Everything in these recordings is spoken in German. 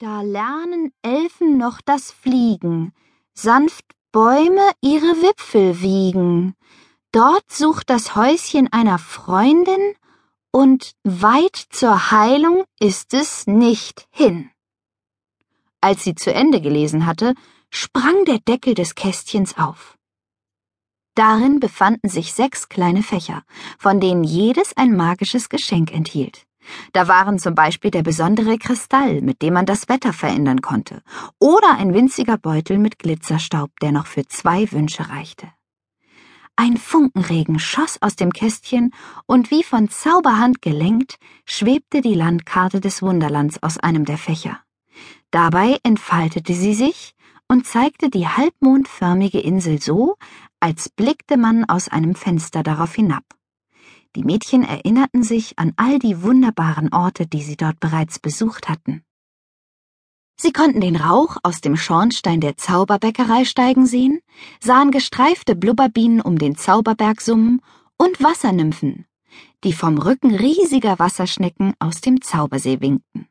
Da lernen Elfen noch das Fliegen, sanft Bäume ihre Wipfel wiegen. Dort sucht das Häuschen einer Freundin, und weit zur Heilung ist es nicht hin. Als sie zu Ende gelesen hatte, sprang der Deckel des Kästchens auf. Darin befanden sich sechs kleine Fächer, von denen jedes ein magisches Geschenk enthielt. Da waren zum Beispiel der besondere Kristall, mit dem man das Wetter verändern konnte, oder ein winziger Beutel mit Glitzerstaub, der noch für zwei Wünsche reichte. Ein Funkenregen schoss aus dem Kästchen, und wie von Zauberhand gelenkt, schwebte die Landkarte des Wunderlands aus einem der Fächer. Dabei entfaltete sie sich und zeigte die halbmondförmige Insel so, als blickte man aus einem Fenster darauf hinab. Die Mädchen erinnerten sich an all die wunderbaren Orte, die sie dort bereits besucht hatten. Sie konnten den Rauch aus dem Schornstein der Zauberbäckerei steigen sehen, sahen gestreifte Blubberbienen um den Zauberberg summen und Wassernymphen, die vom Rücken riesiger Wasserschnecken aus dem Zaubersee winkten.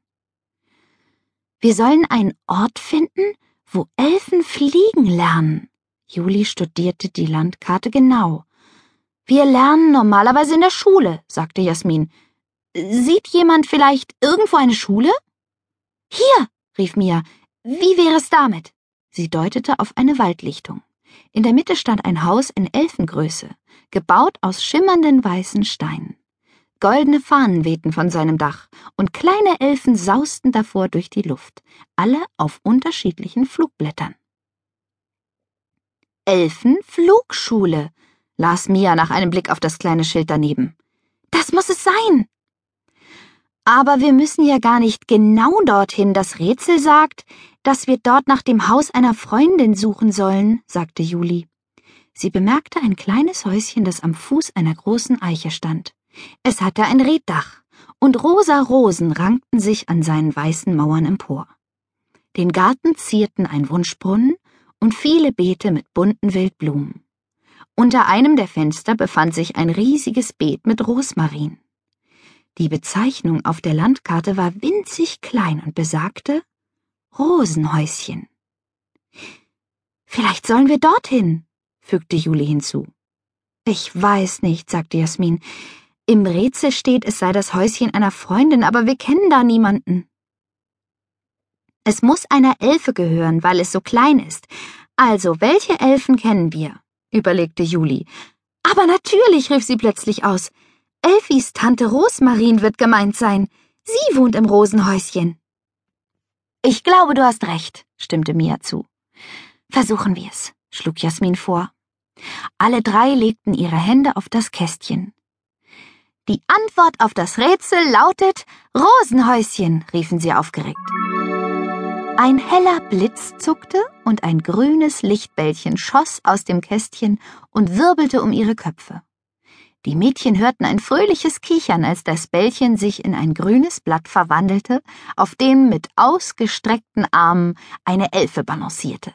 Wir sollen einen Ort finden, wo Elfen fliegen lernen. Juli studierte die Landkarte genau wir lernen normalerweise in der Schule, sagte Jasmin. Sieht jemand vielleicht irgendwo eine Schule? Hier, rief Mia. Wie wäre es damit? Sie deutete auf eine Waldlichtung. In der Mitte stand ein Haus in Elfengröße, gebaut aus schimmernden weißen Steinen. Goldene Fahnen wehten von seinem Dach, und kleine Elfen sausten davor durch die Luft, alle auf unterschiedlichen Flugblättern. Elfenflugschule, las Mia nach einem Blick auf das kleine Schild daneben. Das muss es sein. Aber wir müssen ja gar nicht genau dorthin. Das Rätsel sagt, dass wir dort nach dem Haus einer Freundin suchen sollen, sagte Juli. Sie bemerkte ein kleines Häuschen, das am Fuß einer großen Eiche stand. Es hatte ein Reddach, und rosa Rosen rankten sich an seinen weißen Mauern empor. Den Garten zierten ein Wunschbrunnen und viele Beete mit bunten Wildblumen. Unter einem der Fenster befand sich ein riesiges Beet mit Rosmarin. Die Bezeichnung auf der Landkarte war winzig klein und besagte Rosenhäuschen. Vielleicht sollen wir dorthin, fügte Juli hinzu. Ich weiß nicht, sagte Jasmin. Im Rätsel steht, es sei das Häuschen einer Freundin, aber wir kennen da niemanden. Es muss einer Elfe gehören, weil es so klein ist. Also, welche Elfen kennen wir? Überlegte Juli. Aber natürlich, rief sie plötzlich aus. Elfis Tante Rosmarin wird gemeint sein. Sie wohnt im Rosenhäuschen. Ich glaube, du hast recht, stimmte Mia zu. Versuchen wir's, schlug Jasmin vor. Alle drei legten ihre Hände auf das Kästchen. Die Antwort auf das Rätsel lautet Rosenhäuschen, riefen sie aufgeregt. Ein heller Blitz zuckte und ein grünes Lichtbällchen schoss aus dem Kästchen und wirbelte um ihre Köpfe. Die Mädchen hörten ein fröhliches Kichern, als das Bällchen sich in ein grünes Blatt verwandelte, auf dem mit ausgestreckten Armen eine Elfe balancierte.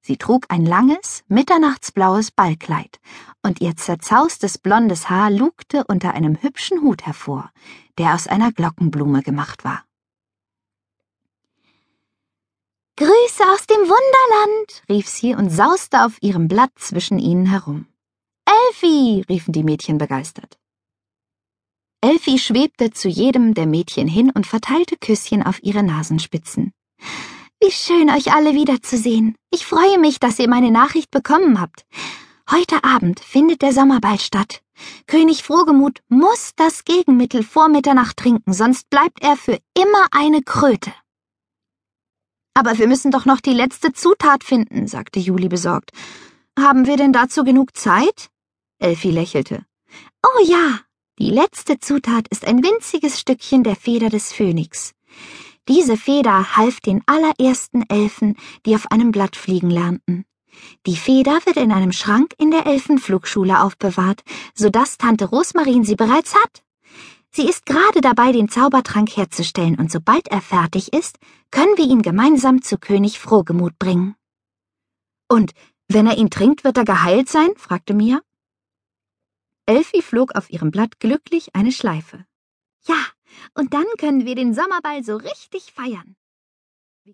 Sie trug ein langes, mitternachtsblaues Ballkleid, und ihr zerzaustes blondes Haar lugte unter einem hübschen Hut hervor, der aus einer Glockenblume gemacht war. Grüße aus dem Wunderland, rief sie und sauste auf ihrem Blatt zwischen ihnen herum. Elfi, riefen die Mädchen begeistert. Elfi schwebte zu jedem der Mädchen hin und verteilte Küsschen auf ihre Nasenspitzen. Wie schön, euch alle wiederzusehen. Ich freue mich, dass ihr meine Nachricht bekommen habt. Heute Abend findet der Sommerball statt. König Frohgemut muss das Gegenmittel vor Mitternacht trinken, sonst bleibt er für immer eine Kröte. Aber wir müssen doch noch die letzte Zutat finden, sagte Juli besorgt. Haben wir denn dazu genug Zeit? Elfi lächelte. Oh ja, die letzte Zutat ist ein winziges Stückchen der Feder des Phönix. Diese Feder half den allerersten Elfen, die auf einem Blatt fliegen lernten. Die Feder wird in einem Schrank in der Elfenflugschule aufbewahrt, so dass Tante Rosmarin sie bereits hat. Sie ist gerade dabei, den Zaubertrank herzustellen, und sobald er fertig ist, können wir ihn gemeinsam zu König Frohgemut bringen. Und wenn er ihn trinkt, wird er geheilt sein? fragte Mia. Elfi flog auf ihrem Blatt glücklich eine Schleife. Ja, und dann können wir den Sommerball so richtig feiern.